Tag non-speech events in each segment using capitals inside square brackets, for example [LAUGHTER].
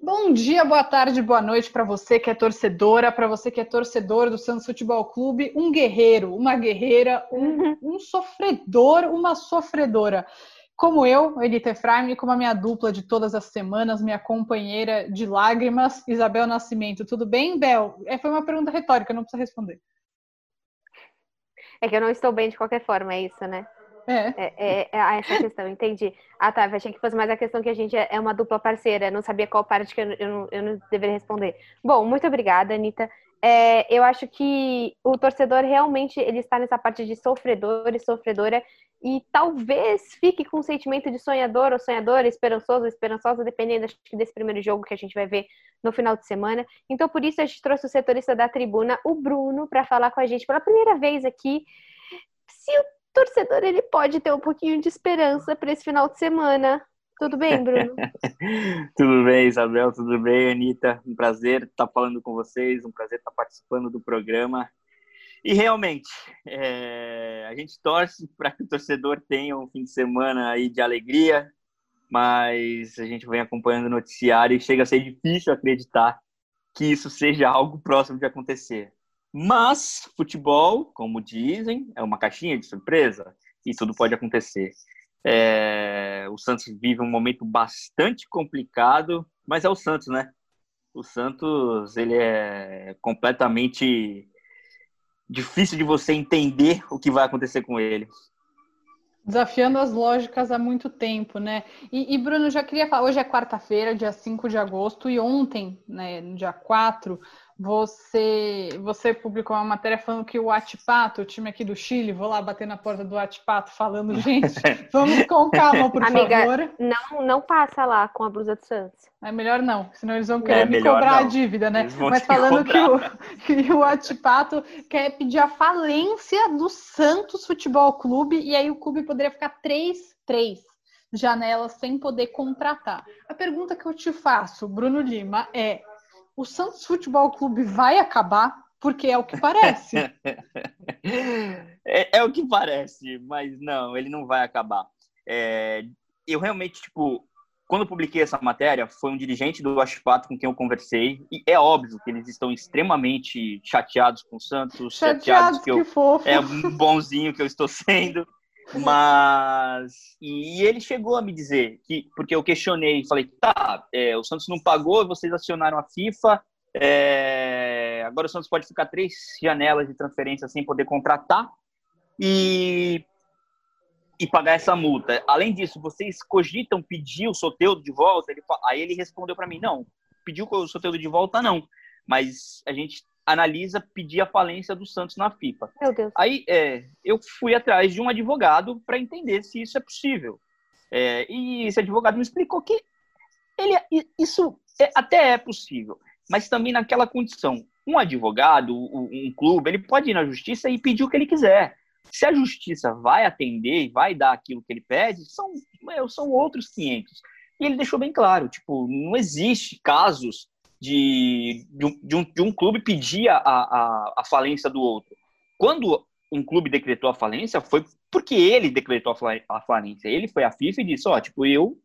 Bom dia, boa tarde, boa noite para você que é torcedora, para você que é torcedor do Santos Futebol Clube, um guerreiro, uma guerreira, um, um sofredor, uma sofredora. Como eu, Elita Efraim, e como a minha dupla de todas as semanas, minha companheira de lágrimas, Isabel Nascimento. Tudo bem, Bel? É, foi uma pergunta retórica, não precisa responder. É que eu não estou bem de qualquer forma, é isso, né? É. É, é, é essa questão, entendi. Ah, tá, achei que fosse mais a questão que a gente é, é uma dupla parceira, não sabia qual parte que eu, eu, não, eu não deveria responder. Bom, muito obrigada, Anitta. É, eu acho que o torcedor realmente ele está nessa parte de sofredor e sofredora e talvez fique com um sentimento de sonhador ou sonhadora, esperançoso ou esperançosa, dependendo acho, desse primeiro jogo que a gente vai ver no final de semana. Então, por isso, a gente trouxe o setorista da tribuna, o Bruno, para falar com a gente pela primeira vez aqui se o torcedor ele pode ter um pouquinho de esperança para esse final de semana. Tudo bem, Bruno? [LAUGHS] tudo bem, Isabel, tudo bem, Anitta. Um prazer estar falando com vocês, um prazer estar participando do programa. E realmente, é, a gente torce para que o torcedor tenha um fim de semana aí de alegria, mas a gente vem acompanhando o noticiário e chega a ser difícil acreditar que isso seja algo próximo de acontecer. Mas futebol, como dizem, é uma caixinha de surpresa e tudo pode acontecer. É, o Santos vive um momento bastante complicado, mas é o Santos, né? O Santos ele é completamente difícil de você entender o que vai acontecer com ele. Desafiando as lógicas há muito tempo, né? E, e Bruno, já queria falar, hoje é quarta-feira, dia 5 de agosto, e ontem, né, dia 4, você, você publicou uma matéria falando que o Atipato, o time aqui do Chile, vou lá bater na porta do Atipato falando, [LAUGHS] gente, vamos com calma, por Amiga, favor. Não, não passa lá com a blusa do Santos. É melhor não, senão eles vão querer é, me cobrar não. a dívida, né? Mas falando que o, [LAUGHS] que o Atipato quer pedir a falência do Santos Futebol Clube, e aí o clube poderia ficar três, três janelas sem poder contratar. A pergunta que eu te faço, Bruno Lima, é o Santos Futebol Clube vai acabar? Porque é o que parece. [LAUGHS] é, é, o que parece, mas não, ele não vai acabar. É, eu realmente, tipo, quando eu publiquei essa matéria, foi um dirigente do Ashpato com quem eu conversei, e é óbvio que eles estão extremamente chateados com o Santos, chateados, chateados que, que eu, fofo. é um bonzinho que eu estou sendo. Mas. E ele chegou a me dizer que, porque eu questionei, falei, tá, é, o Santos não pagou, vocês acionaram a FIFA, é, agora o Santos pode ficar três janelas de transferência sem poder contratar e, e pagar essa multa. Além disso, vocês cogitam pedir o Soteudo de volta? Ele, aí ele respondeu para mim: não, pediu o Soteudo de volta, não. Mas a gente analisa pedir a falência do Santos na FIFA. Meu Deus. Aí é, eu fui atrás de um advogado para entender se isso é possível. É, e esse advogado me explicou que ele, isso é, até é possível, mas também naquela condição. Um advogado, um clube, ele pode ir na justiça e pedir o que ele quiser. Se a justiça vai atender e vai dar aquilo que ele pede, são, são outros 500. E ele deixou bem claro, tipo, não existe casos de, de, um, de, um, de um clube pedir a, a, a falência do outro. Quando um clube decretou a falência, foi porque ele decretou a falência. Ele foi à FIFA e disse: Ó, oh, tipo, eu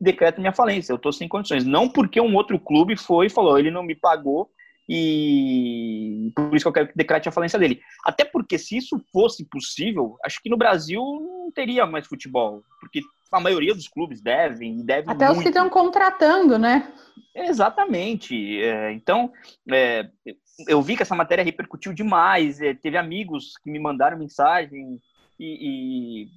decreto minha falência, eu tô sem condições. Não porque um outro clube foi e falou: ele não me pagou e por isso que eu quero que decrete a falência dele. Até porque se isso fosse possível, acho que no Brasil não teria mais futebol, porque a maioria dos clubes devem e devem Até muito. os que estão contratando, né? Exatamente. É, então, é, eu vi que essa matéria repercutiu demais. É, teve amigos que me mandaram mensagem e, e,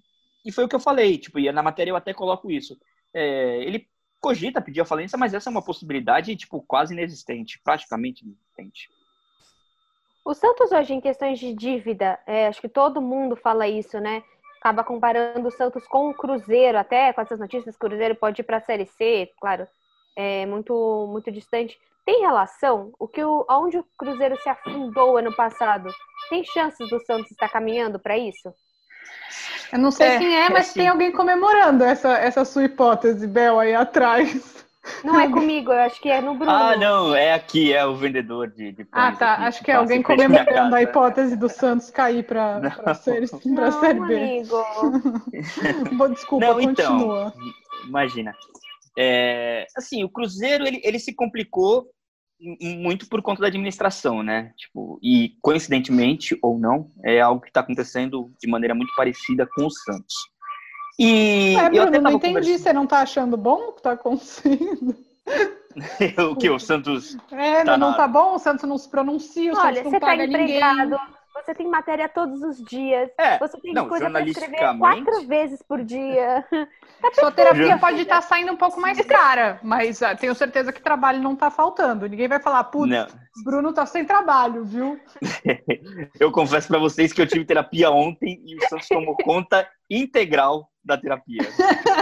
e, foi o que eu falei. Tipo, e na matéria eu até coloco isso. É, ele cogita pedir a falência, mas essa é uma possibilidade tipo quase inexistente, praticamente inexistente. O Santos hoje em questões de dívida, é, acho que todo mundo fala isso, né? Acaba comparando o Santos com o Cruzeiro, até com essas notícias, o Cruzeiro pode ir para a Série C, claro, é muito muito distante. Tem relação? O que o, onde o Cruzeiro se afundou ano passado? Tem chances do Santos estar caminhando para isso? Eu não sei é, quem é, mas é tem alguém comemorando essa, essa sua hipótese, Bel, aí atrás. Não é comigo, eu acho que é no Bruno. Ah, não, é aqui, é o vendedor de, de Ah, tá. Aqui, acho que é alguém comemorando a hipótese do Santos cair para a série, B. Amigo. [LAUGHS] Bom, desculpa, não, então, continua. Então, imagina. É, assim, o Cruzeiro ele, ele se complicou muito por conta da administração, né? Tipo, e coincidentemente ou não, é algo que está acontecendo de maneira muito parecida com o Santos. E é, Bruno, eu até não entendi, conversando... você não está achando bom o que está acontecendo? [LAUGHS] o que? O Santos. É, tá não, na... tá bom, o Santos não se pronuncia, o Olha, Santos não você tá paga tá empregado, ninguém. Você tem matéria todos os dias. É, você tem não, coisa para escrever quatro vezes por dia. [LAUGHS] Sua terapia pode estar tá saindo um pouco mais cara, mas uh, tenho certeza que trabalho não está faltando. Ninguém vai falar, putz, Bruno tá sem trabalho, viu? [LAUGHS] eu confesso para vocês que eu tive terapia ontem e o Santos tomou [LAUGHS] conta integral da terapia.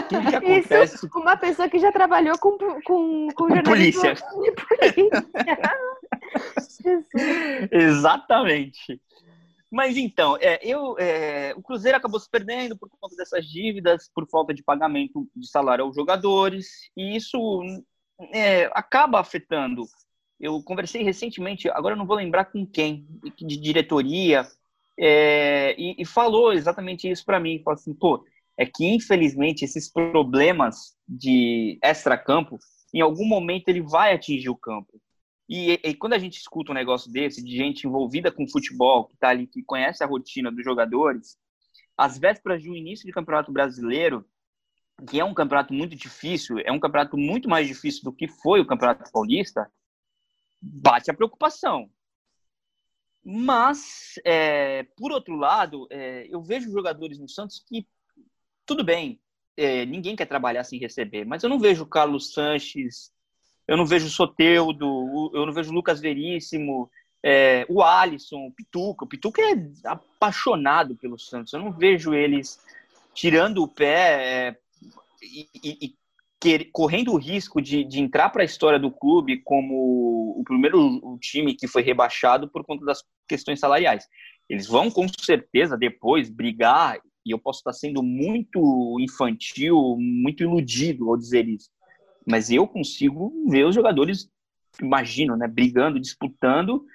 Tudo que acontece. Isso, uma pessoa que já trabalhou com, com, com, com polícia. polícia. Exatamente. Mas então, é, eu, é, o Cruzeiro acabou se perdendo por conta dessas dívidas, por falta de pagamento de salário aos jogadores, e isso é, acaba afetando. Eu conversei recentemente, agora não vou lembrar com quem, de diretoria, é, e, e, falou exatamente isso para mim. Falou assim, pô, é que infelizmente esses problemas de extra-campo, em algum momento ele vai atingir o campo. E, e, quando a gente escuta um negócio desse, de gente envolvida com futebol, que está ali, que conhece a rotina dos jogadores, às vésperas de um início de campeonato brasileiro, que é um campeonato muito difícil, é um campeonato muito mais difícil do que foi o Campeonato Paulista, bate a preocupação. Mas, é, por outro lado, é, eu vejo jogadores no Santos que, tudo bem, é, ninguém quer trabalhar sem receber, mas eu não vejo o Carlos Sanches eu não vejo o Soteudo, eu não vejo o Lucas Veríssimo, é, o Alisson, o Pituca. O Pituca é apaixonado pelo Santos. Eu não vejo eles tirando o pé é, e, e, e correndo o risco de, de entrar para a história do clube como o primeiro o time que foi rebaixado por conta das questões salariais. Eles vão com certeza depois brigar, e eu posso estar sendo muito infantil, muito iludido ao dizer isso mas eu consigo ver os jogadores, imagino, né, brigando, disputando,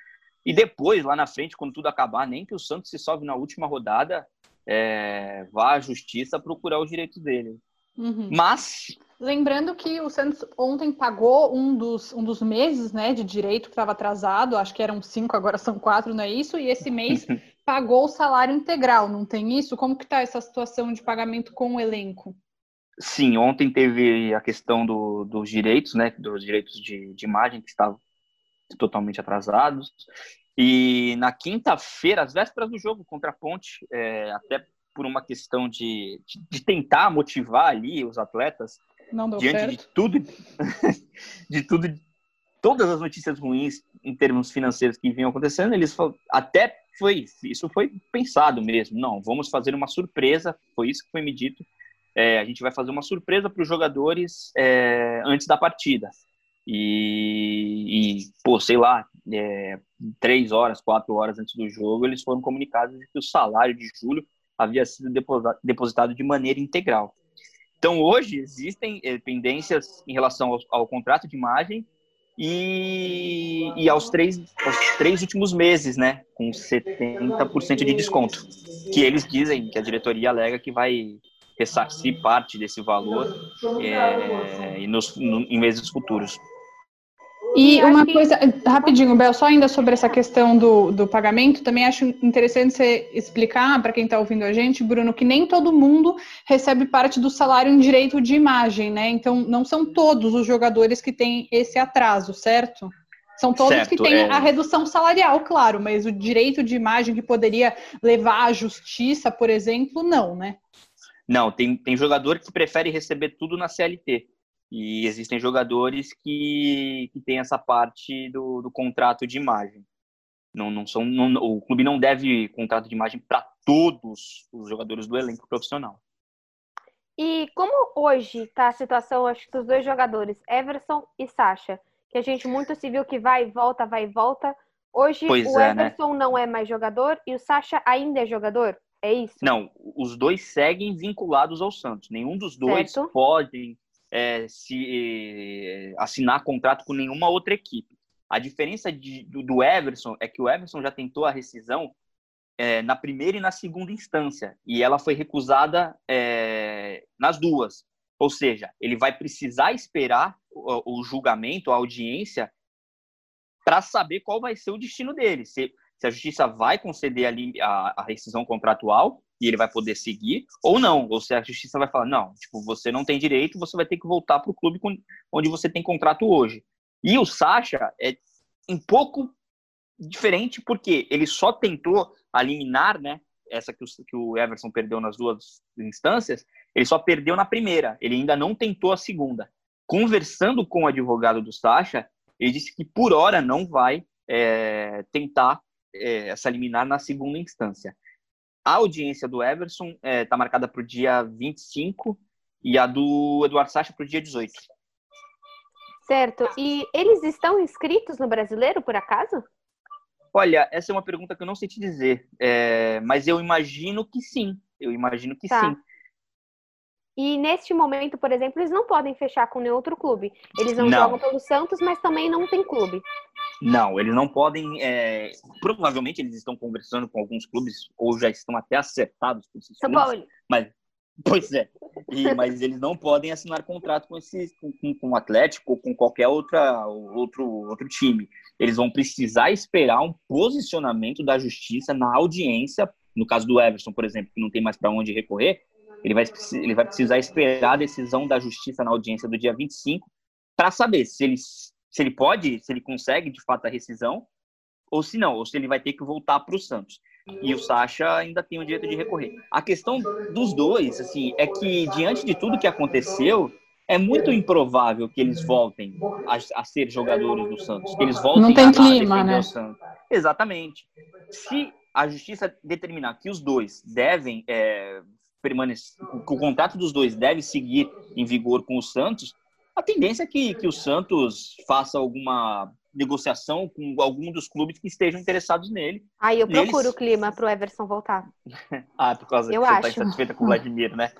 e depois, lá na frente, quando tudo acabar, nem que o Santos se salve na última rodada, é, vá à justiça procurar os direitos dele. Uhum. Mas. Lembrando que o Santos ontem pagou um dos, um dos meses né, de direito que estava atrasado, acho que eram cinco, agora são quatro, não é isso? E esse mês [LAUGHS] pagou o salário integral, não tem isso? Como que está essa situação de pagamento com o elenco? Sim, ontem teve a questão do, dos direitos, né, dos direitos de, de imagem que estavam totalmente atrasados. E na quinta-feira, às vésperas do jogo contra a Ponte, é, até por uma questão de, de, de, tentar motivar ali os atletas, diante certo. de tudo, [LAUGHS] de tudo, todas as notícias ruins em termos financeiros que vinham acontecendo, eles até foi isso foi pensado mesmo. Não, vamos fazer uma surpresa. Foi isso que foi me dito é, a gente vai fazer uma surpresa para os jogadores é, antes da partida. E, e pô, sei lá, é, três horas, quatro horas antes do jogo, eles foram comunicados de que o salário de julho havia sido depositado de maneira integral. Então, hoje, existem é, pendências em relação ao, ao contrato de imagem e, e aos, três, aos três últimos meses, né, com 70% de desconto, que eles dizem, que a diretoria alega que vai ressarcir parte desse valor é, nos, no, em meses futuros. E uma coisa, rapidinho, Bel, só ainda sobre essa questão do, do pagamento, também acho interessante você explicar para quem está ouvindo a gente, Bruno, que nem todo mundo recebe parte do salário em direito de imagem, né? Então, não são todos os jogadores que têm esse atraso, certo? São todos certo, que têm é... a redução salarial, claro, mas o direito de imagem que poderia levar à justiça, por exemplo, não, né? Não, tem, tem jogador que prefere receber tudo na CLT. E existem jogadores que, que têm essa parte do, do contrato de imagem. Não, não são, não, o clube não deve contrato de imagem para todos os jogadores do elenco profissional. E como hoje está a situação, acho que dos dois jogadores, Everson e Sacha, que a gente muito se viu que vai e volta, vai e volta. Hoje pois o é, né? Everson né? não é mais jogador e o Sacha ainda é jogador? É isso? Não, os dois seguem vinculados ao Santos. Nenhum dos dois certo. pode é, se assinar contrato com nenhuma outra equipe. A diferença de, do, do, Everson é que o Everson já tentou a rescisão é, na primeira e na segunda instância e ela foi recusada é, nas duas. Ou seja, ele vai precisar esperar o, o julgamento, a audiência, para saber qual vai ser o destino dele. Se, se a justiça vai conceder ali a, a, rescisão contratual e ele vai poder seguir, ou não. Ou se a justiça vai falar, não, tipo, você não tem direito, você vai ter que voltar para o clube onde você tem contrato hoje. E o Sacha é um pouco diferente porque ele só tentou eliminar, né, essa que o, que o Everson perdeu nas duas instâncias, ele só perdeu na primeira, ele ainda não tentou a segunda. Conversando com o advogado do Sacha, ele disse que por hora não vai é, tentar é, essa liminar na segunda instância. A audiência do Everson está é, tá marcada para o dia 25 e a do Eduardo Sacha para o dia 18. Certo. E eles estão inscritos no brasileiro, por acaso? Olha, essa é uma pergunta que eu não sei te dizer, é, mas eu imagino que sim. Eu imagino que tá. sim. E neste momento, por exemplo, eles não podem fechar com nenhum outro clube. Eles não, não. jogam pelo Santos, mas também não tem clube. Não, eles não podem. É... Provavelmente eles estão conversando com alguns clubes ou já estão até acertados com esses São clubes. Paulo. Mas, pois é. E, mas eles não podem assinar contrato com esse, com, com o Atlético ou com qualquer outra, outro, outro time. Eles vão precisar esperar um posicionamento da justiça na audiência. No caso do Everson, por exemplo, que não tem mais para onde recorrer, ele vai, ele vai precisar esperar a decisão da justiça na audiência do dia 25 para saber se ele, se ele pode, se ele consegue de fato a rescisão, ou se não, ou se ele vai ter que voltar para o Santos. E o Sacha ainda tem o direito de recorrer. A questão dos dois, assim, é que diante de tudo que aconteceu, é muito improvável que eles voltem a, a ser jogadores do Santos, que eles voltem não tem a, clima, a né? Exatamente. Se a justiça determinar que os dois devem é, permanecer, o contrato dos dois deve seguir em vigor com o Santos, a tendência é que, que o Santos faça alguma negociação com algum dos clubes que estejam interessados nele. Aí eu procuro Neles... o clima para o Everson voltar. [LAUGHS] ah, por causa eu que tá acho. você está insatisfeita com o Vladimir, né?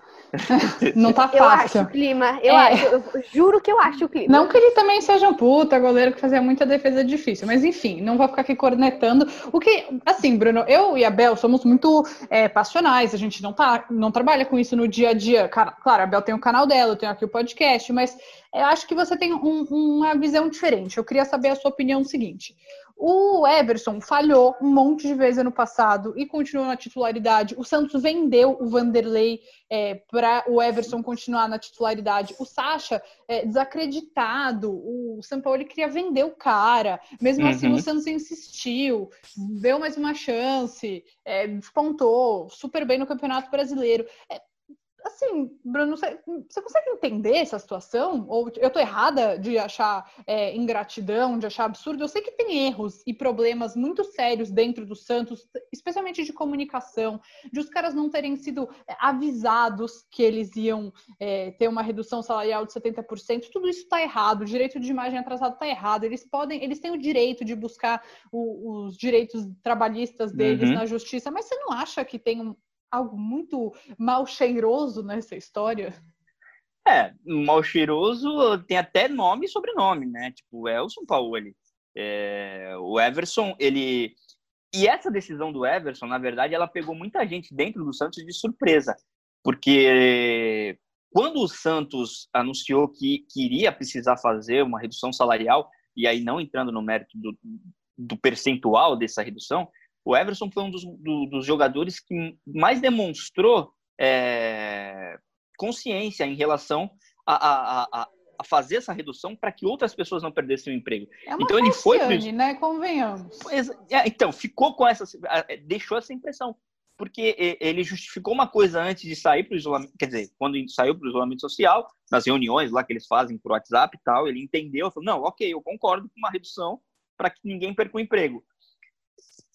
Não tá fácil. [LAUGHS] Eu acho o clima, eu é. acho, eu juro que eu acho o clima. Não que ele também seja um puta goleiro que fazia muita defesa difícil, mas enfim, não vou ficar aqui cornetando. O que, assim, Bruno, eu e a Bel somos muito é, passionais, a gente não, tá, não trabalha com isso no dia a dia. Claro, a Bel tem o canal dela, eu tenho aqui o podcast, mas eu acho que você tem um, uma visão diferente. Eu queria saber a sua opinião seguinte. O Everson falhou um monte de vezes ano passado e continuou na titularidade. O Santos vendeu o Vanderlei é, para o Everson continuar na titularidade. O Sacha é, desacreditado. O São Paulo queria vender o cara. Mesmo uhum. assim, o uhum. Santos insistiu, deu mais uma chance, é, despontou super bem no Campeonato Brasileiro. É, assim, Bruno, você, você, consegue entender essa situação? Ou eu tô errada de achar é, ingratidão, de achar absurdo? Eu sei que tem erros e problemas muito sérios dentro do Santos, especialmente de comunicação, de os caras não terem sido é, avisados que eles iam é, ter uma redução salarial de 70%. Tudo isso está errado. O direito de imagem atrasado está errado. Eles podem, eles têm o direito de buscar o, os direitos trabalhistas deles uhum. na justiça, mas você não acha que tem um, algo muito mal cheiroso nessa história? É, mal cheiroso tem até nome e sobrenome, né? Tipo, é o São Paulo. É, o Everson, ele. E essa decisão do Everson, na verdade, ela pegou muita gente dentro do Santos de surpresa. Porque quando o Santos anunciou que, queria precisar fazer uma redução salarial, e aí não entrando no mérito do, do percentual dessa redução, o Everson foi um dos, do, dos jogadores que mais demonstrou é, consciência em relação a, a, a, a, fazer essa redução para que outras pessoas não perdessem o emprego. É uma então ele foi né? Convenhamos. É, então ficou com essa, deixou essa impressão porque ele justificou uma coisa antes de sair para o isolamento, quer dizer, quando saiu para o isolamento social, nas reuniões lá que eles fazem por WhatsApp e tal, ele entendeu, falou, não, ok, eu concordo com uma redução para que ninguém perca o emprego.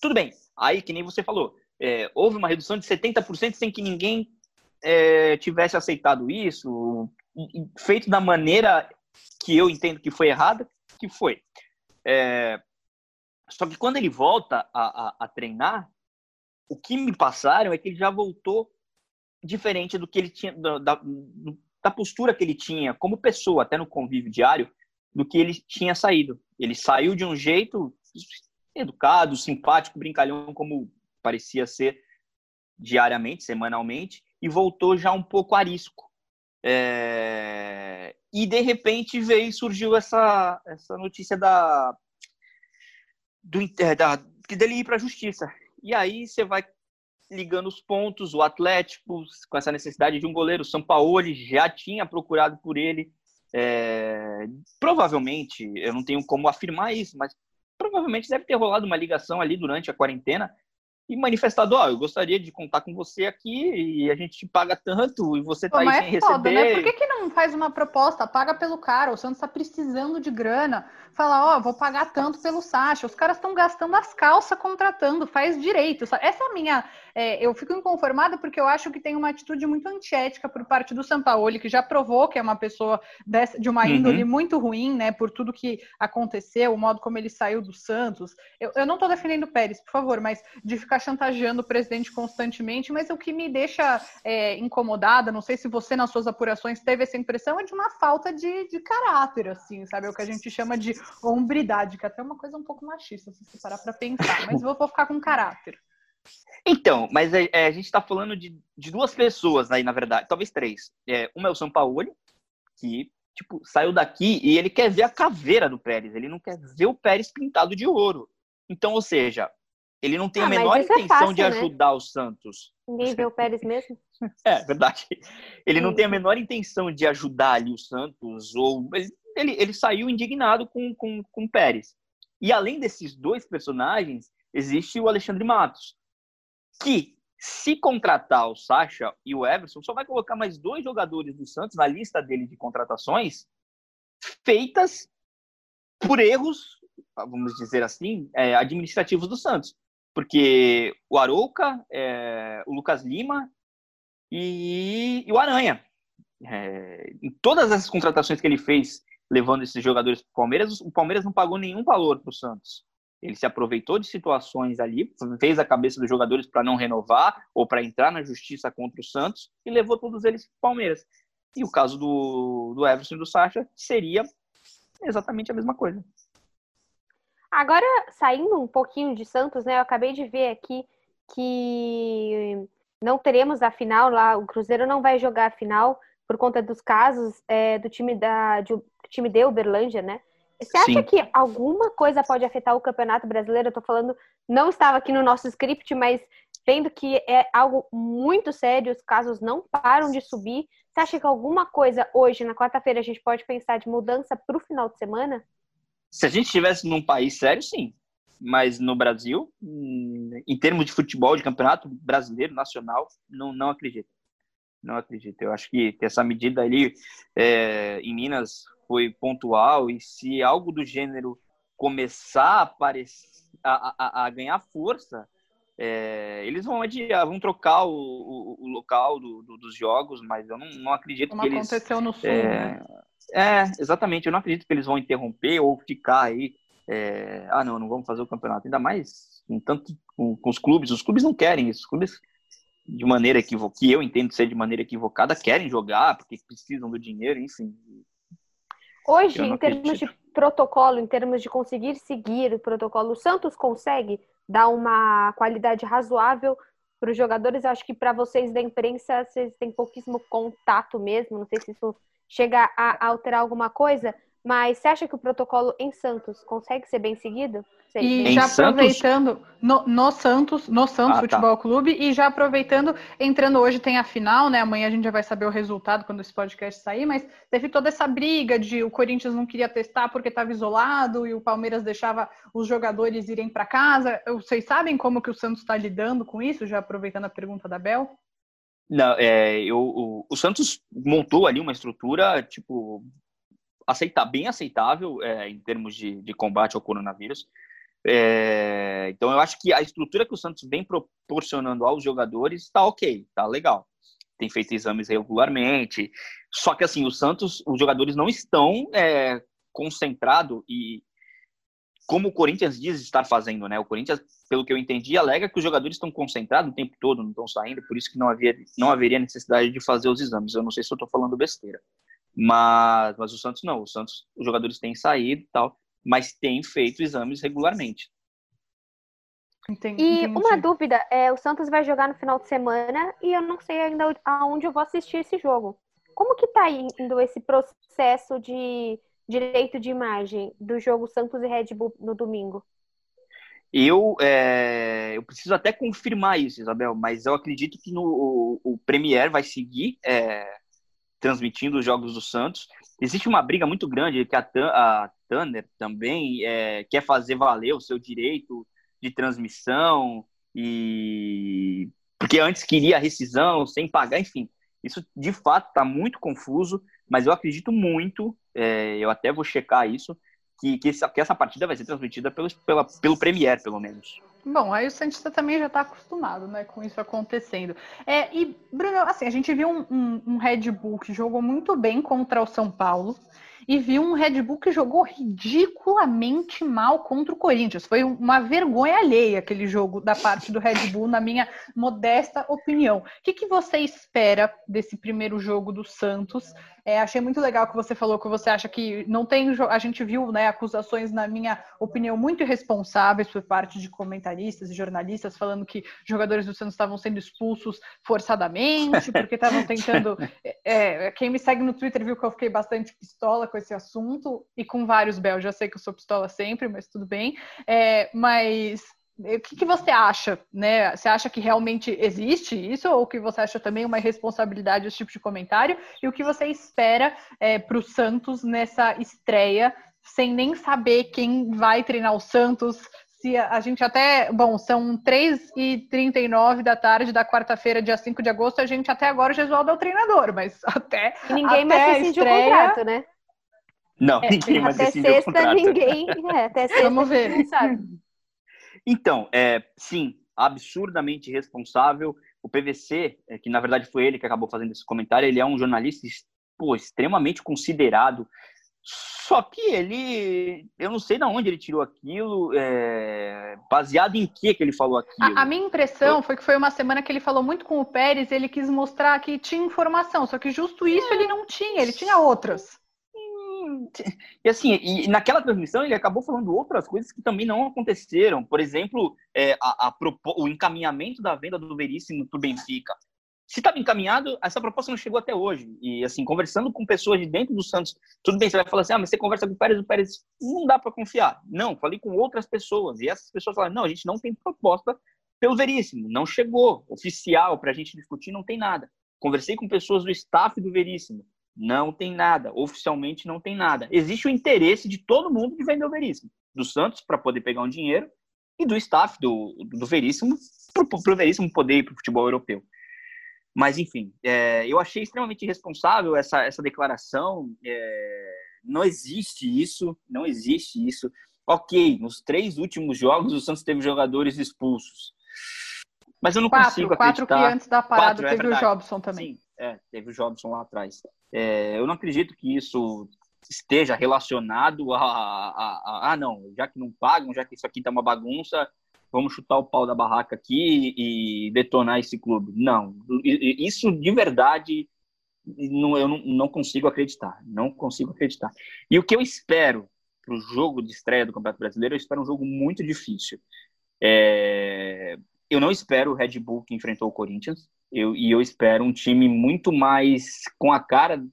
Tudo bem. Aí, que nem você falou, é, houve uma redução de 70% sem que ninguém é, tivesse aceitado isso, feito da maneira que eu entendo que foi errada, que foi. É, só que quando ele volta a, a, a treinar, o que me passaram é que ele já voltou diferente do que ele tinha, da, da, da postura que ele tinha como pessoa, até no convívio diário, do que ele tinha saído. Ele saiu de um jeito educado, simpático, brincalhão, como parecia ser diariamente, semanalmente, e voltou já um pouco arisco. É... E de repente veio surgiu essa, essa notícia da, do, da, dele ir para a justiça. E aí você vai ligando os pontos, o Atlético, com essa necessidade de um goleiro, o São Paulo já tinha procurado por ele. É, provavelmente, eu não tenho como afirmar isso, mas provavelmente deve ter rolado uma ligação ali durante a quarentena e manifestado, ó, oh, eu gostaria de contar com você aqui e a gente te paga tanto e você tá Pô, aí sem é foda, receber. Né? Por que, que não faz uma proposta? Paga pelo cara, o Santos tá precisando de grana. Fala, ó, oh, vou pagar tanto pelo Sacha. Os caras estão gastando as calças contratando, faz direito. Essa é a minha é, eu fico inconformada porque eu acho que tem uma atitude muito antiética por parte do Sampaoli, que já provou que é uma pessoa dessa, de uma índole uhum. muito ruim, né, por tudo que aconteceu, o modo como ele saiu do Santos. Eu, eu não estou defendendo o Pérez, por favor, mas de ficar chantageando o presidente constantemente, mas o que me deixa é, incomodada, não sei se você nas suas apurações teve essa impressão, é de uma falta de, de caráter, assim, sabe? É o que a gente chama de hombridade, que é até é uma coisa um pouco machista, se você parar para pensar, mas vou, vou ficar com caráter. Então, mas é, é, a gente está falando de, de, duas pessoas aí, na verdade, talvez três. É, uma é o Sampaoli, que tipo, saiu daqui e ele quer ver a caveira do Pérez, ele não quer ver o Pérez pintado de ouro. Então, ou seja, ele não tem ah, a menor é intenção é fácil, de né? ajudar né? o Santos. Ninguém vê o [LAUGHS] Pérez mesmo? É, verdade. Ele não tem a menor intenção de ajudar ali o Santos, ou ele, ele, ele saiu indignado com, com, com o Pérez. E além desses dois personagens, existe o Alexandre Matos, que se contratar o Sacha e o Everson, só vai colocar mais dois jogadores do Santos na lista dele de contratações feitas por erros, vamos dizer assim, é, administrativos do Santos. Porque o Arouca, é, o Lucas Lima e, e o Aranha. É, em todas essas contratações que ele fez, levando esses jogadores para o Palmeiras, o Palmeiras não pagou nenhum valor para o Santos. Ele se aproveitou de situações ali, fez a cabeça dos jogadores para não renovar ou para entrar na justiça contra o Santos e levou todos eles para o Palmeiras. E o caso do, do Everson e do Sacha seria exatamente a mesma coisa. Agora, saindo um pouquinho de Santos, né? Eu acabei de ver aqui que não teremos a final lá, o Cruzeiro não vai jogar a final por conta dos casos é, do time da do time de Uberlândia, né? Você acha Sim. que alguma coisa pode afetar o Campeonato Brasileiro? Eu tô falando, não estava aqui no nosso script, mas vendo que é algo muito sério, os casos não param de subir. Você acha que alguma coisa hoje, na quarta-feira, a gente pode pensar de mudança para o final de semana? Se a gente estivesse num país sério, sim. Mas no Brasil, hum, em termos de futebol, de campeonato brasileiro, nacional, não, não acredito. Não acredito. Eu acho que, que essa medida ali é, em Minas foi pontual e se algo do gênero começar a, aparecer, a, a, a ganhar força, é, eles vão adiar, vão trocar o, o, o local do, do, dos jogos, mas eu não, não acredito Como que eles... aconteceu no Sul, é, né? É, exatamente. Eu não acredito que eles vão interromper ou ficar aí. É, ah, não, não vamos fazer o campeonato. Ainda mais com tanto com, com, os clubes. Os clubes não querem isso. Os clubes, de maneira equivocada, que eu entendo ser de maneira equivocada, querem jogar porque precisam do dinheiro, enfim. Hoje, em termos acredito. de protocolo, em termos de conseguir seguir o protocolo, o Santos consegue dar uma qualidade razoável para os jogadores? Eu acho que para vocês da imprensa, vocês têm pouquíssimo contato mesmo. Não sei se isso chega a alterar alguma coisa, mas você acha que o protocolo em Santos consegue ser bem seguido? E já aproveitando no, no, Santos, no Santos ah, tá. Futebol tá. Clube, e já aproveitando, entrando hoje tem a final, né? Amanhã a gente já vai saber o resultado quando esse podcast sair, mas teve toda essa briga de o Corinthians não queria testar porque estava isolado e o Palmeiras deixava os jogadores irem para casa. Vocês sabem como que o Santos está lidando com isso? Já aproveitando a pergunta da Bel? Não, é, eu, o, o Santos montou ali uma estrutura, tipo, aceitar, bem aceitável é, em termos de, de combate ao coronavírus. É, então eu acho que a estrutura que o Santos vem proporcionando aos jogadores está ok, está legal. Tem feito exames regularmente. Só que assim, o Santos, os jogadores não estão é, concentrados e como o Corinthians diz estar fazendo, né? O Corinthians, pelo que eu entendi, alega que os jogadores estão concentrados o tempo todo, não estão saindo, por isso que não, havia, não haveria necessidade de fazer os exames. Eu não sei se eu estou falando besteira. Mas, mas o Santos não. O Santos, os jogadores têm saído e tal, mas têm feito exames regularmente. Entendi, e entendi. uma dúvida, é, o Santos vai jogar no final de semana e eu não sei ainda aonde eu vou assistir esse jogo. Como que tá indo esse processo de direito de imagem do jogo Santos e Red Bull no domingo? Eu, é, eu preciso até confirmar isso, Isabel, mas eu acredito que no, o, o Premier vai seguir é, transmitindo os jogos do Santos. Existe uma briga muito grande que a, a Tanner também é, quer fazer valer o seu direito de transmissão e porque antes queria a rescisão sem pagar, enfim. Isso de fato está muito confuso, mas eu acredito muito é, eu até vou checar isso, que, que, essa, que essa partida vai ser transmitida pelo, pela, pelo Premier, pelo menos. Bom, aí o Santista também já está acostumado, né, com isso acontecendo. É, e, Bruno, assim, a gente viu um, um, um Red Bull que jogou muito bem contra o São Paulo, e viu um Red Bull que jogou ridiculamente mal contra o Corinthians. Foi uma vergonha alheia aquele jogo da parte do Red Bull, na minha modesta opinião. O que, que você espera desse primeiro jogo do Santos? É, achei muito legal que você falou que você acha que não tem. A gente viu né, acusações, na minha opinião, muito irresponsáveis por parte de comentaristas e jornalistas, falando que jogadores do Santos estavam sendo expulsos forçadamente, [LAUGHS] porque estavam tentando. É, quem me segue no Twitter viu que eu fiquei bastante pistola com esse assunto, e com vários Bel. Já sei que eu sou pistola sempre, mas tudo bem. É, mas o que, que, você acha, né? Você acha que realmente existe isso ou que você acha também uma irresponsabilidade esse tipo de comentário? E o que você espera é, para o Santos nessa estreia, sem nem saber quem vai treinar o Santos? Se a, a gente até, bom, são 3h39 da tarde da quarta-feira, dia 5 de agosto, a gente até agora o Gesualdo é o treinador, mas [LAUGHS] até. E ninguém até mais decidiu o contrato, né? Não, é, ninguém mais decidiu o contrato. Ninguém, é, até sexta, Vamos ver. Ninguém sabe. Então, é, sim, absurdamente responsável. O PVC, é, que na verdade foi ele que acabou fazendo esse comentário, ele é um jornalista pô, extremamente considerado. Só que ele, eu não sei de onde ele tirou aquilo, é, baseado em que que ele falou aquilo. A, a, minha impressão foi que foi uma semana que ele falou muito com o Pérez, ele quis mostrar que tinha informação, só que justo isso ele não tinha, ele tinha outras. [LAUGHS] E assim, e naquela transmissão ele acabou falando outras coisas que também não aconteceram. Por exemplo, é, a, a, o encaminhamento da venda do Veríssimo para o Benfica. Se estava encaminhado, essa proposta não chegou até hoje. E assim, conversando com pessoas de dentro do Santos, tudo bem, você vai falar assim, ah, mas você conversa com o Pérez, o Pérez não dá para confiar. Não, falei com outras pessoas. E essas pessoas falaram, não, a gente não tem proposta pelo Veríssimo, não chegou. Oficial para a gente discutir, não tem nada. Conversei com pessoas do staff do Veríssimo não tem nada. Oficialmente não tem nada. Existe o interesse de todo mundo de vender o Veríssimo. Do Santos para poder pegar um dinheiro e do staff do, do Veríssimo para o Veríssimo poder ir para o futebol europeu. Mas, enfim, é, eu achei extremamente irresponsável essa, essa declaração. É, não existe isso, não existe isso. Ok, nos três últimos jogos o Santos teve jogadores expulsos. Mas eu não quatro, consigo acreditar. Quatro que antes da parada quatro, é teve é o Jobson também. Sim, é, teve o Jobson lá atrás. É, eu não acredito que isso esteja relacionado a, a, a, ah, não, já que não pagam, já que isso aqui tá uma bagunça, vamos chutar o pau da barraca aqui e detonar esse clube. Não, isso de verdade não, eu não, não consigo acreditar, não consigo acreditar. E o que eu espero para o jogo de estreia do Campeonato Brasileiro, eu espero um jogo muito difícil. É, eu não espero o Red Bull que enfrentou o Corinthians, eu, e eu espero um time muito mais com a cara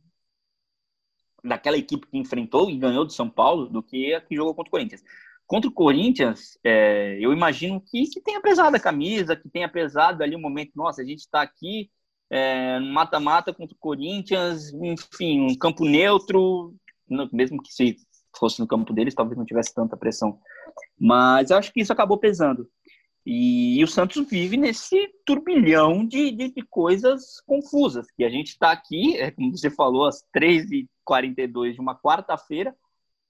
daquela equipe que enfrentou e ganhou do São Paulo do que a que jogou contra o Corinthians. Contra o Corinthians, é, eu imagino que, que tenha pesado a camisa, que tenha pesado ali o um momento, nossa, a gente está aqui é, mata-mata contra o Corinthians, enfim, um campo neutro, mesmo que se fosse no campo deles, talvez não tivesse tanta pressão. Mas eu acho que isso acabou pesando. E, o Santos vive nesse turbilhão de, de, de coisas confusas, que a gente está aqui, é, como você falou, às 3h42 de uma quarta-feira,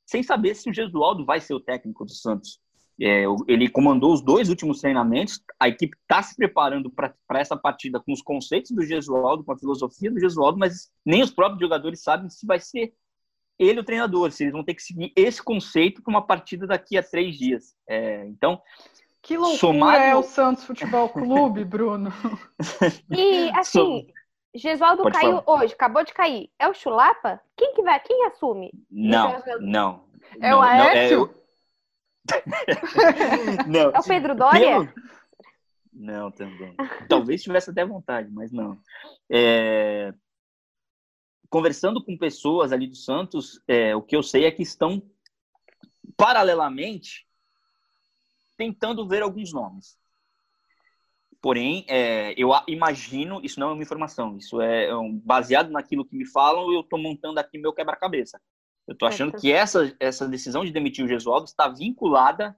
sem saber se o Gesualdo vai ser o técnico do Santos. É, ele comandou os dois últimos treinamentos, a equipe está se preparando para essa partida com os conceitos do Gesualdo, com a filosofia do Gesualdo, mas nem os próprios jogadores sabem se vai ser ele o treinador, se eles vão ter que seguir esse conceito para uma partida daqui a três dias. É, então, que loucura somado... é o Santos Futebol Clube, [LAUGHS] Bruno. E [LAUGHS] assim, Gesualdo caiu falar. hoje, acabou de cair. É o Chulapa? Quem que vai? Quem assume? Não, não. É não, o Aécio? Não, é, [LAUGHS] é o Pedro Dória? Não, também. Talvez tivesse até vontade, mas não. É... Conversando com pessoas ali do Santos, é, o que eu sei é que estão paralelamente tentando ver alguns nomes. Porém, é, eu imagino, isso não é uma informação, isso é, é um, baseado naquilo que me falam, eu estou montando aqui meu quebra-cabeça. Eu estou achando que essa, essa decisão de demitir o Gesualdo está vinculada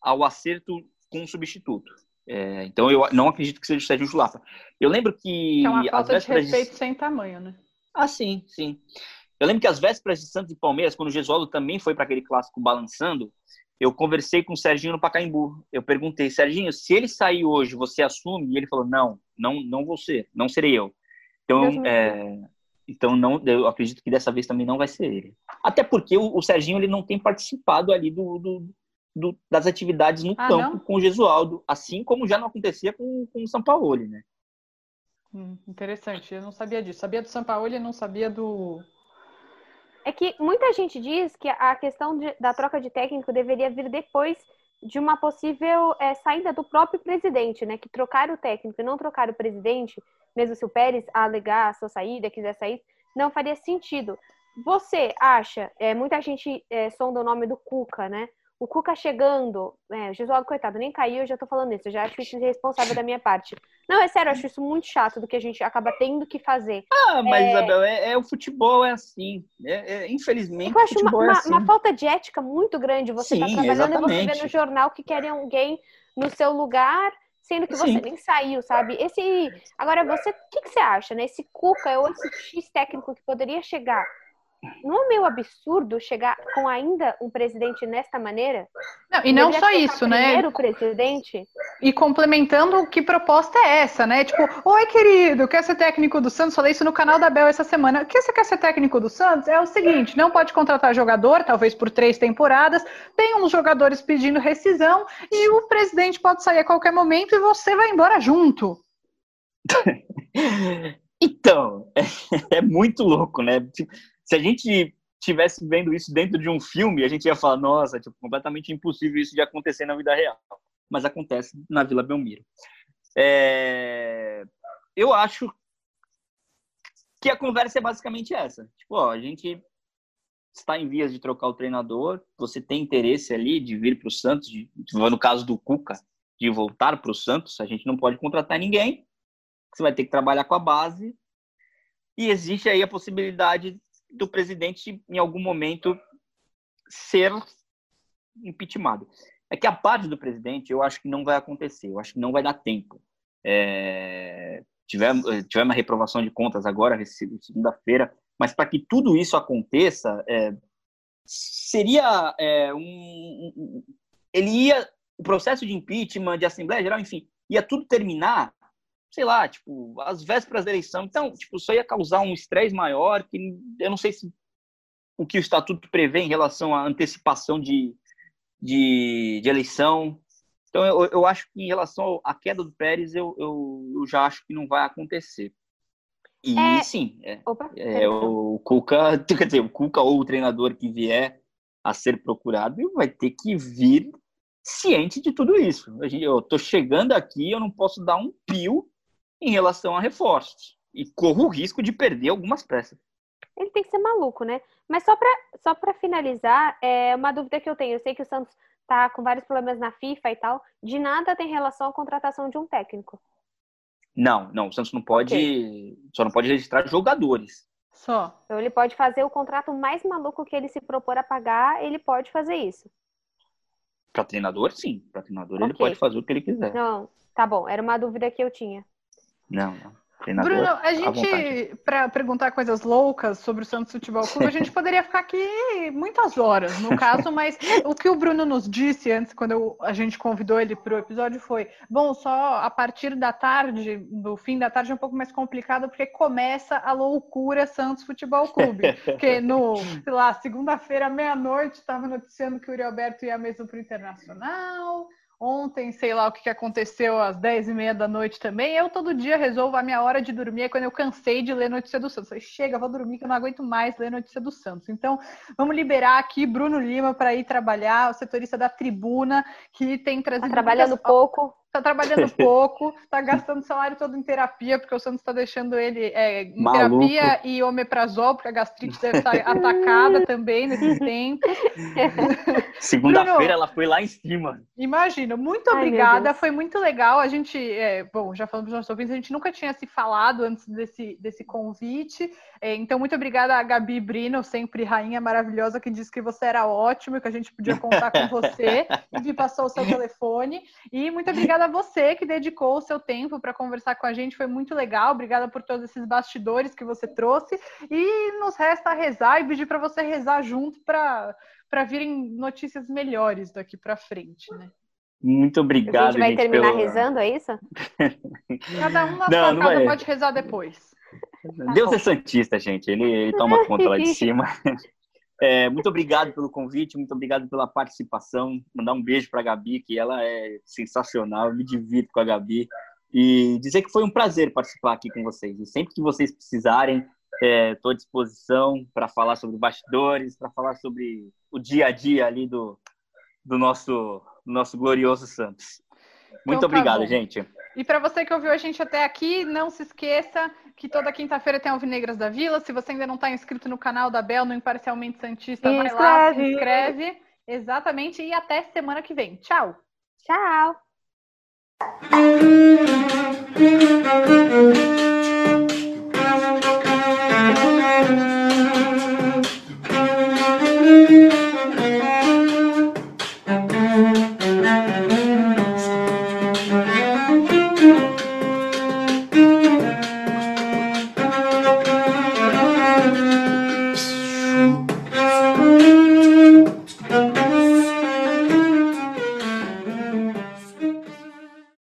ao acerto com o substituto. É, então, eu não acredito que seja o Sérgio Chulapa. Eu lembro que... É uma falta de respeito de... sem tamanho, né? Ah, sim, sim. Eu lembro que as vésperas de Santos e Palmeiras, quando o Gesualdo também foi para aquele clássico balançando, eu conversei com o Serginho no Pacaembu. Eu perguntei, Serginho, se ele sair hoje, você assume? E ele falou, não, não, não você, não serei eu. Então, é, então não, eu acredito que dessa vez também não vai ser ele. Até porque o, o Serginho ele não tem participado ali do, do, do das atividades no ah, campo não? com o Gesualdo, assim como já não acontecia com, com o São Paulo, né? Hum, interessante, eu não sabia disso. Sabia do São Paulo e não sabia do, é que muita gente diz que a questão de, da troca de técnico deveria vir depois de uma possível é, saída do próprio presidente, né? Que trocar o técnico e não trocar o presidente, mesmo se o Pérez alegar a sua saída, quiser sair, não faria sentido. Você acha, é, muita gente é, sonda o nome do Cuca, né? O Cuca chegando, é, o Gesualdo, coitado, nem caiu, eu já tô falando isso, eu já acho isso irresponsável da minha parte. Não, é sério, eu acho isso muito chato do que a gente acaba tendo que fazer. Ah, mas é... Isabel, é, é, o futebol é assim. É, é infelizmente, eu acho uma, é assim. uma, falta de ética muito grande. Você tá Sim, tá trabalhando exatamente. e você vê no jornal que querem alguém no seu lugar, sendo que você Sim. nem saiu, sabe? Esse. Agora, você, o que, que você acha, né? Esse Cuca ou esse X técnico que poderia chegar não é meio absurdo chegar com ainda um presidente nesta maneira? Não, e não só isso, né? Primeiro presidente. E complementando, que proposta é essa, né? Tipo, oi, querido, quer ser técnico do Santos? Falei isso no canal da Bel essa semana. O que você quer ser técnico do Santos? É o seguinte: não pode contratar jogador, talvez por três temporadas, tem uns jogadores pedindo rescisão e o presidente pode sair a qualquer momento e você vai embora junto. [LAUGHS] Então, é, [LAUGHS] é muito louco, né? Se a gente tivesse vendo isso dentro de um filme, a gente ia falar, nossa, tipo, completamente impossível isso de acontecer na vida real. Mas acontece na Vila Belmiro. É... Eu acho que a conversa é basicamente essa. Tipo, ó, a gente está em vias de trocar o treinador, você tem interesse ali de vir para o Santos, de, no caso do Cuca, de voltar para o Santos, a gente não pode contratar ninguém, você vai ter que trabalhar com a base, e existe aí a possibilidade do presidente, em algum momento, ser impeachmentado. É que a parte do presidente, eu acho que não vai acontecer, eu acho que não vai dar tempo. É, tivemos, tivemos uma reprovação de contas agora, segunda-feira, mas para que tudo isso aconteça, é, seria é, um, um, Ele ia. O processo de impeachment, de Assembleia Geral, enfim, ia tudo terminar sei lá, tipo, às vésperas da eleição. Então, tipo, isso ia causar um estresse maior, que eu não sei se o que o estatuto prevê em relação à antecipação de, de, de eleição. Então, eu, eu acho que em relação à queda do Pérez, eu, eu, eu já acho que não vai acontecer. E é... sim, é, Opa, é, o Cuca, [LAUGHS] quer dizer, o Cuca ou o treinador que vier a ser procurado vai ter que vir ciente de tudo isso. Eu estou chegando aqui, eu não posso dar um pio em relação a reforços. E corro o risco de perder algumas peças. Ele tem que ser maluco, né? Mas só para só finalizar, é uma dúvida que eu tenho. Eu sei que o Santos tá com vários problemas na FIFA e tal. De nada tem relação à contratação de um técnico. Não, não. O Santos não pode. Okay. Só não pode registrar jogadores. Só. Então ele pode fazer o contrato mais maluco que ele se propor a pagar, ele pode fazer isso. Para treinador, sim. Para treinador, okay. ele pode fazer o que ele quiser. Não, tá bom. Era uma dúvida que eu tinha. Não, não. Treinador, Bruno, a gente, para perguntar coisas loucas sobre o Santos Futebol Clube, a gente poderia ficar aqui muitas horas, no caso, [LAUGHS] mas o que o Bruno nos disse antes, quando eu, a gente convidou ele para o episódio, foi: bom, só a partir da tarde, do fim da tarde é um pouco mais complicado, porque começa a loucura Santos Futebol Clube. Porque no, sei lá, segunda-feira, meia-noite, estava noticiando que o Uri Alberto ia mesmo para o Internacional. Ontem, sei lá o que aconteceu às 10 e meia da noite também. Eu todo dia resolvo a minha hora de dormir é quando eu cansei de ler notícia do Santos. Falei, chega, vou dormir que eu não aguento mais ler notícia do Santos. Então, vamos liberar aqui Bruno Lima para ir trabalhar, o setorista da Tribuna, que tem trazido. Tá trabalhando muitas... pouco tá trabalhando [LAUGHS] pouco, tá gastando salário todo em terapia, porque o Santos tá deixando ele é, em Maluco. terapia e omeprazol, porque a gastrite deve estar [LAUGHS] atacada também nesse tempo. [LAUGHS] Segunda-feira ela foi lá em cima. Imagina, muito obrigada, Ai, foi muito legal. A gente, é, bom, já falamos para os nossos ouvintes, a gente nunca tinha se falado antes desse, desse convite. É, então, muito obrigada a Gabi Brino, sempre rainha maravilhosa, que disse que você era ótimo, que a gente podia contar com você, e me passou o seu telefone. E muito obrigada obrigada a você que dedicou o seu tempo para conversar com a gente, foi muito legal. Obrigada por todos esses bastidores que você trouxe. E nos resta rezar e pedir para você rezar junto para virem notícias melhores daqui para frente, né? Muito obrigado. A gente vai gente, terminar pelo... rezando, é isso? [LAUGHS] Cada um na não, sua não casa é. pode rezar depois. Deus é santista, gente. Ele, ele toma conta lá de [LAUGHS] cima. É, muito obrigado pelo convite, muito obrigado pela participação. Mandar um beijo para a Gabi, que ela é sensacional. Eu me divirto com a Gabi. E dizer que foi um prazer participar aqui com vocês. E sempre que vocês precisarem, estou é, à disposição para falar sobre bastidores, para falar sobre o dia a dia ali do, do nosso, do nosso glorioso Santos. Muito então, tá obrigado, gente. E para você que ouviu a gente até aqui, não se esqueça que toda quinta-feira tem Alvinegras da Vila. Se você ainda não está inscrito no canal da Bel, no Imparcialmente Santista, vai lá, se inscreve. Exatamente. E até semana que vem. Tchau. Tchau.